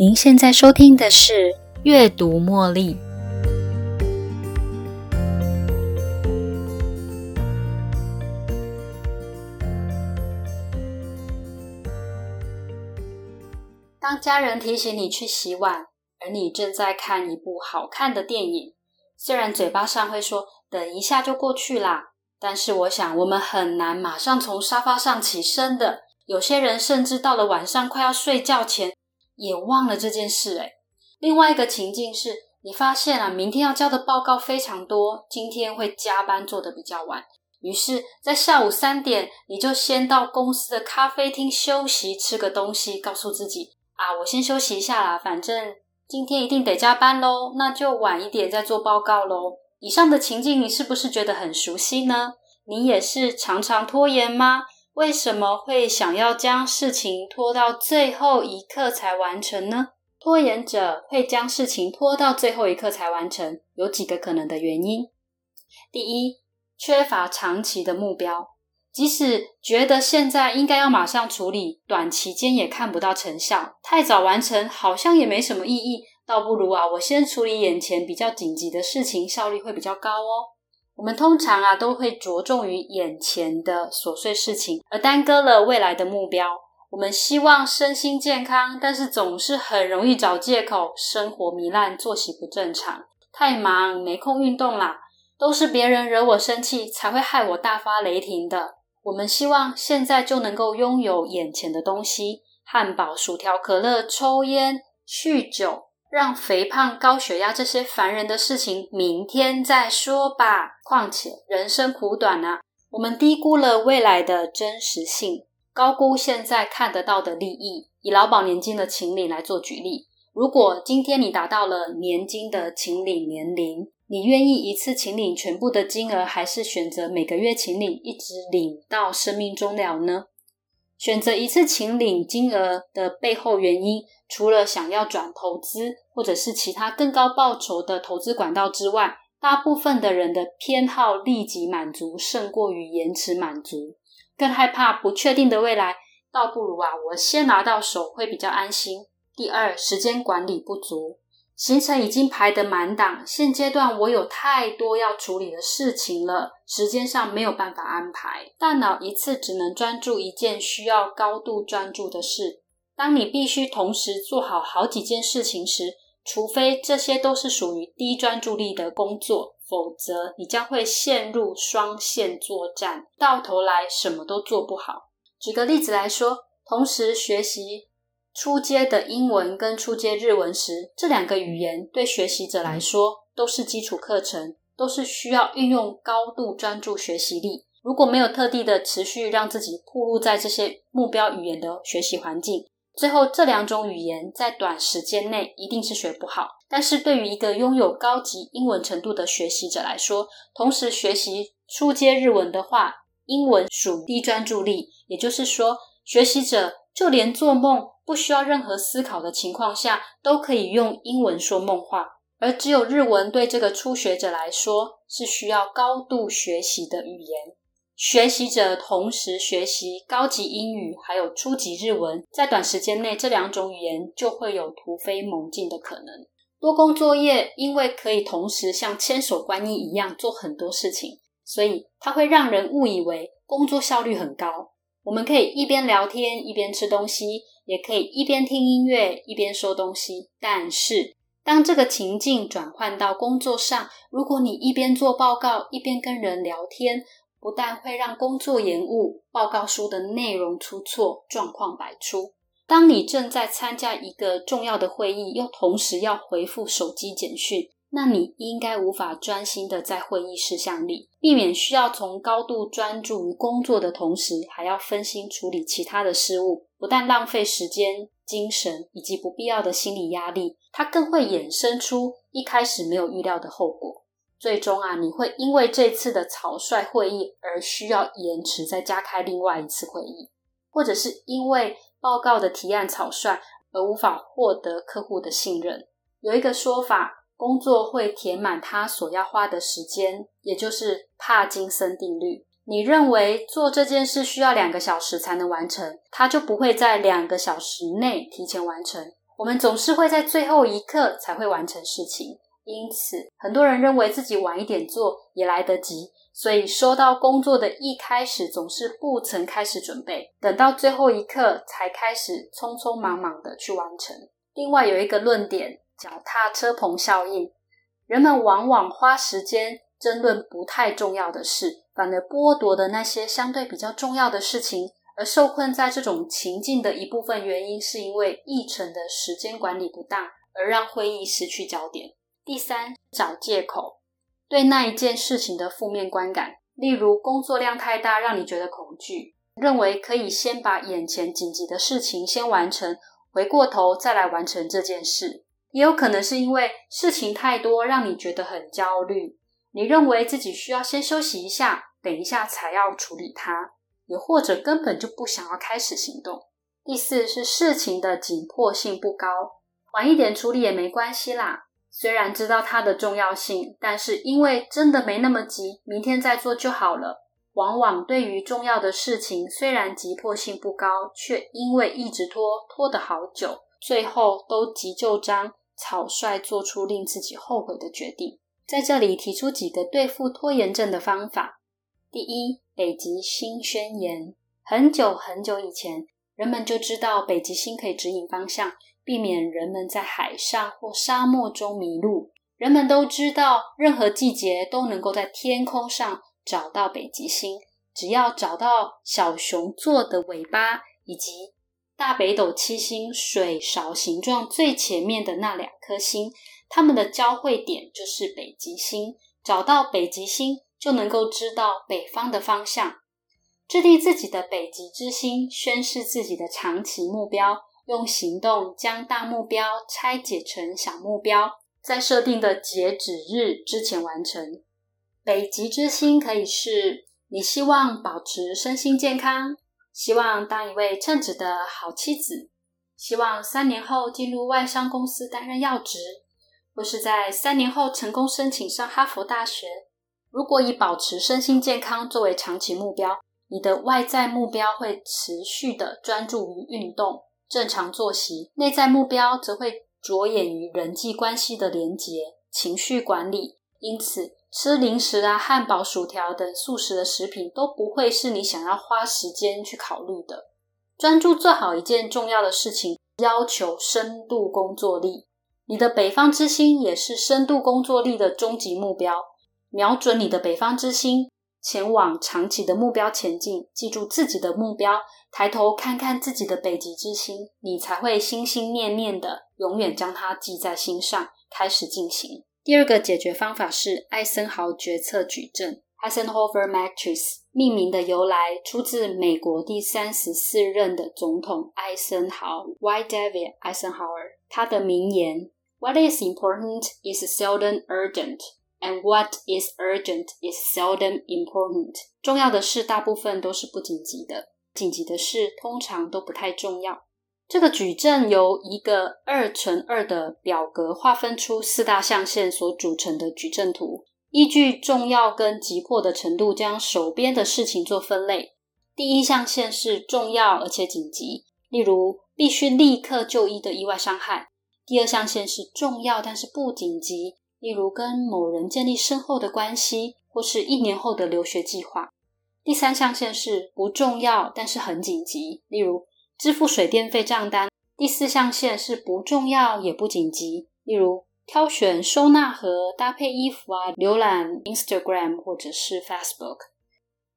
您现在收听的是《阅读茉莉》。当家人提醒你去洗碗，而你正在看一部好看的电影，虽然嘴巴上会说“等一下就过去啦”，但是我想我们很难马上从沙发上起身的。有些人甚至到了晚上快要睡觉前，也忘了这件事。诶另外一个情境是，你发现啊，明天要交的报告非常多，今天会加班做的比较晚，于是，在下午三点，你就先到公司的咖啡厅休息，吃个东西，告诉自己啊，我先休息一下啦，反正今天一定得加班喽，那就晚一点再做报告喽。以上的情境，你是不是觉得很熟悉呢？你也是常常拖延吗？为什么会想要将事情拖到最后一刻才完成呢？拖延者会将事情拖到最后一刻才完成，有几个可能的原因。第一，缺乏长期的目标，即使觉得现在应该要马上处理，短期间也看不到成效，太早完成好像也没什么意义，倒不如啊，我先处理眼前比较紧急的事情，效率会比较高哦。我们通常啊都会着重于眼前的琐碎事情，而耽搁了未来的目标。我们希望身心健康，但是总是很容易找借口，生活糜烂，作息不正常，太忙没空运动啦，都是别人惹我生气，才会害我大发雷霆的。我们希望现在就能够拥有眼前的东西：汉堡、薯条、可乐、抽烟、酗酒。让肥胖、高血压这些烦人的事情明天再说吧。况且人生苦短啊，我们低估了未来的真实性，高估现在看得到的利益。以劳保年金的请领来做举例，如果今天你达到了年金的请领年龄，你愿意一次请领全部的金额，还是选择每个月请领，一直领到生命终了呢？选择一次请领金额的背后原因，除了想要转投资或者是其他更高报酬的投资管道之外，大部分的人的偏好立即满足胜过于延迟满足，更害怕不确定的未来，倒不如啊，我先拿到手会比较安心。第二，时间管理不足。行程已经排得满档，现阶段我有太多要处理的事情了，时间上没有办法安排，大脑一次只能专注一件需要高度专注的事。当你必须同时做好好几件事情时，除非这些都是属于低专注力的工作，否则你将会陷入双线作战，到头来什么都做不好。举个例子来说，同时学习。初阶的英文跟初阶日文时，这两个语言对学习者来说都是基础课程，都是需要运用高度专注学习力。如果没有特地的持续让自己暴露在这些目标语言的学习环境，最后这两种语言在短时间内一定是学不好。但是对于一个拥有高级英文程度的学习者来说，同时学习初阶日文的话，英文属低专注力，也就是说，学习者就连做梦。不需要任何思考的情况下，都可以用英文说梦话，而只有日文对这个初学者来说是需要高度学习的语言。学习者同时学习高级英语还有初级日文，在短时间内这两种语言就会有突飞猛进的可能。多工作业因为可以同时像千手观音一样做很多事情，所以它会让人误以为工作效率很高。我们可以一边聊天一边吃东西。也可以一边听音乐一边收东西，但是当这个情境转换到工作上，如果你一边做报告一边跟人聊天，不但会让工作延误，报告书的内容出错，状况百出。当你正在参加一个重要的会议，又同时要回复手机简讯，那你应该无法专心的在会议事项里，避免需要从高度专注于工作的同时，还要分心处理其他的事物。不但浪费时间、精神以及不必要的心理压力，它更会衍生出一开始没有预料的后果。最终啊，你会因为这次的草率会议而需要延迟再加开另外一次会议，或者是因为报告的提案草率而无法获得客户的信任。有一个说法，工作会填满他所要花的时间，也就是帕金森定律。你认为做这件事需要两个小时才能完成，他就不会在两个小时内提前完成。我们总是会在最后一刻才会完成事情，因此很多人认为自己晚一点做也来得及，所以收到工作的一开始总是不曾开始准备，等到最后一刻才开始匆匆忙忙的去完成。另外有一个论点，脚踏车棚效应，人们往往花时间争论不太重要的事，反而剥夺的那些相对比较重要的事情。而受困在这种情境的一部分原因，是因为议程的时间管理不当，而让会议失去焦点。第三，找借口，对那一件事情的负面观感，例如工作量太大，让你觉得恐惧，认为可以先把眼前紧急的事情先完成，回过头再来完成这件事。也有可能是因为事情太多，让你觉得很焦虑，你认为自己需要先休息一下，等一下才要处理它。也或者根本就不想要开始行动。第四是事情的紧迫性不高，晚一点处理也没关系啦。虽然知道它的重要性，但是因为真的没那么急，明天再做就好了。往往对于重要的事情，虽然急迫性不高，却因为一直拖，拖得好久，最后都急就章，草率做出令自己后悔的决定。在这里提出几个对付拖延症的方法。第一。北极星宣言。很久很久以前，人们就知道北极星可以指引方向，避免人们在海上或沙漠中迷路。人们都知道，任何季节都能够在天空上找到北极星。只要找到小熊座的尾巴，以及大北斗七星水勺形状最前面的那两颗星，它们的交汇点就是北极星。找到北极星。就能够知道北方的方向，制定自己的北极之星，宣示自己的长期目标，用行动将大目标拆解成小目标，在设定的截止日之前完成。北极之星可以是你希望保持身心健康，希望当一位称职的好妻子，希望三年后进入外商公司担任要职，或是在三年后成功申请上哈佛大学。如果以保持身心健康作为长期目标，你的外在目标会持续的专注于运动、正常作息；内在目标则会着眼于人际关系的连结、情绪管理。因此，吃零食啊、汉堡、薯条等素食的食品都不会是你想要花时间去考虑的。专注做好一件重要的事情，要求深度工作力。你的北方之星也是深度工作力的终极目标。瞄准你的北方之星，前往长期的目标前进。记住自己的目标，抬头看看自己的北极之星，你才会心心念念的，永远将它记在心上，开始进行。第二个解决方法是艾森豪决策矩阵 （Eisenhower Matrix）。命名的由来出自美国第三十四任的总统艾森豪 （Y. David Eisenhower）。他的名言：“What is important is seldom urgent。” And what is urgent is seldom important。重要的事大部分都是不紧急的，紧急的事通常都不太重要。这个矩阵由一个二乘二的表格划分出四大象限所组成的矩阵图，依据重要跟急迫的程度，将手边的事情做分类。第一象限是重要而且紧急，例如必须立刻就医的意外伤害；第二象限是重要但是不紧急。例如跟某人建立深厚的关系，或是一年后的留学计划。第三象限是不重要但是很紧急，例如支付水电费账单。第四象限是不重要也不紧急，例如挑选收纳盒、搭配衣服啊、浏览 Instagram 或者是 Facebook。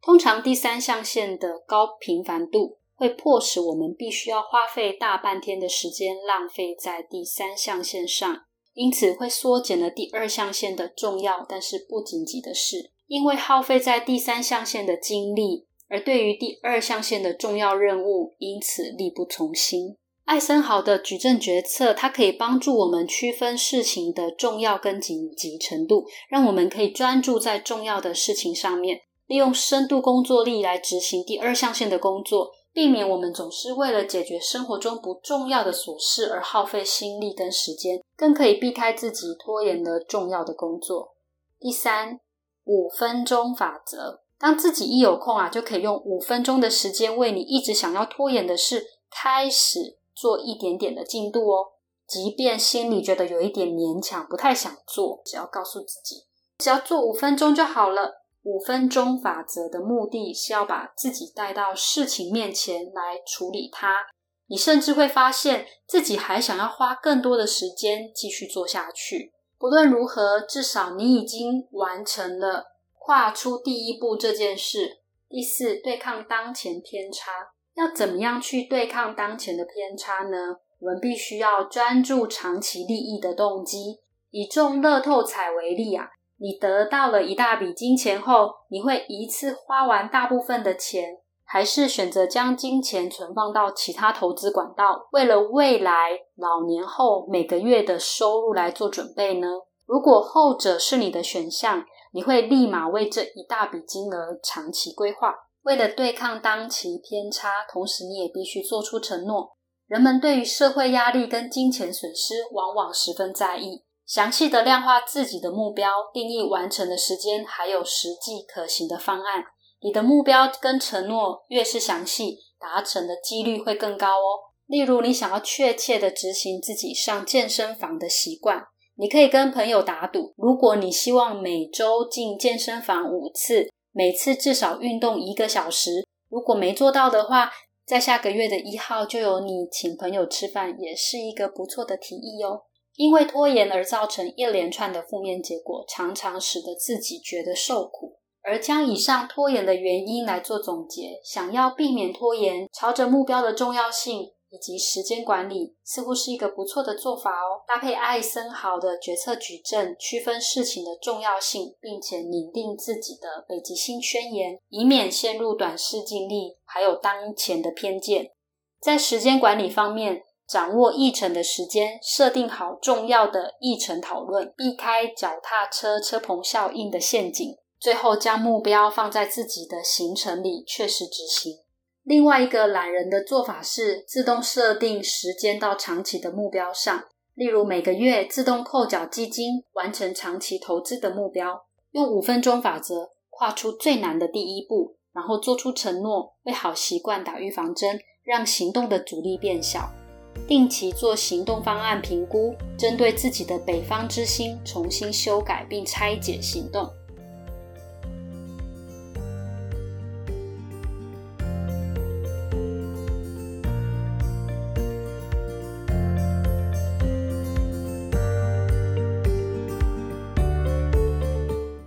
通常第三象限的高频繁度会迫使我们必须要花费大半天的时间浪费在第三象限上。因此会缩减了第二象限的重要但是不紧急的事，因为耗费在第三象限的精力，而对于第二象限的重要任务，因此力不从心。艾森豪的矩阵决策，它可以帮助我们区分事情的重要跟紧急程度，让我们可以专注在重要的事情上面，利用深度工作力来执行第二象限的工作。避免我们总是为了解决生活中不重要的琐事而耗费心力跟时间，更可以避开自己拖延的重要的工作。第三，五分钟法则，当自己一有空啊，就可以用五分钟的时间为你一直想要拖延的事开始做一点点的进度哦。即便心里觉得有一点勉强，不太想做，只要告诉自己，只要做五分钟就好了。五分钟法则的目的是要把自己带到事情面前来处理它。你甚至会发现自己还想要花更多的时间继续做下去。不论如何，至少你已经完成了跨出第一步这件事。第四，对抗当前偏差，要怎么样去对抗当前的偏差呢？我们必须要专注长期利益的动机。以中乐透彩为例啊，你得到了一大笔金钱后，你会一次花完大部分的钱，还是选择将金钱存放到其他投资管道，为了未来老年后每个月的收入来做准备呢？如果后者是你的选项，你会立马为这一大笔金额长期规划。为了对抗当期偏差，同时你也必须做出承诺。人们对于社会压力跟金钱损失往往十分在意。详细的量化自己的目标，定义完成的时间，还有实际可行的方案。你的目标跟承诺越是详细，达成的几率会更高哦。例如，你想要确切的执行自己上健身房的习惯，你可以跟朋友打赌：如果你希望每周进健身房五次，每次至少运动一个小时，如果没做到的话，在下个月的一号就由你请朋友吃饭，也是一个不错的提议哦。因为拖延而造成一连串的负面结果，常常使得自己觉得受苦。而将以上拖延的原因来做总结，想要避免拖延，朝着目标的重要性。以及时间管理似乎是一个不错的做法哦。搭配艾森豪的决策矩阵，区分事情的重要性，并且拟定自己的北极星宣言，以免陷入短视近利，还有当前的偏见。在时间管理方面，掌握议程的时间，设定好重要的议程讨论，避开脚踏车车棚效应的陷阱，最后将目标放在自己的行程里，确实执行。另外一个懒人的做法是自动设定时间到长期的目标上，例如每个月自动扣缴基金，完成长期投资的目标。用五分钟法则跨出最难的第一步，然后做出承诺，为好习惯打预防针，让行动的阻力变小。定期做行动方案评估，针对自己的北方之星重新修改并拆解行动。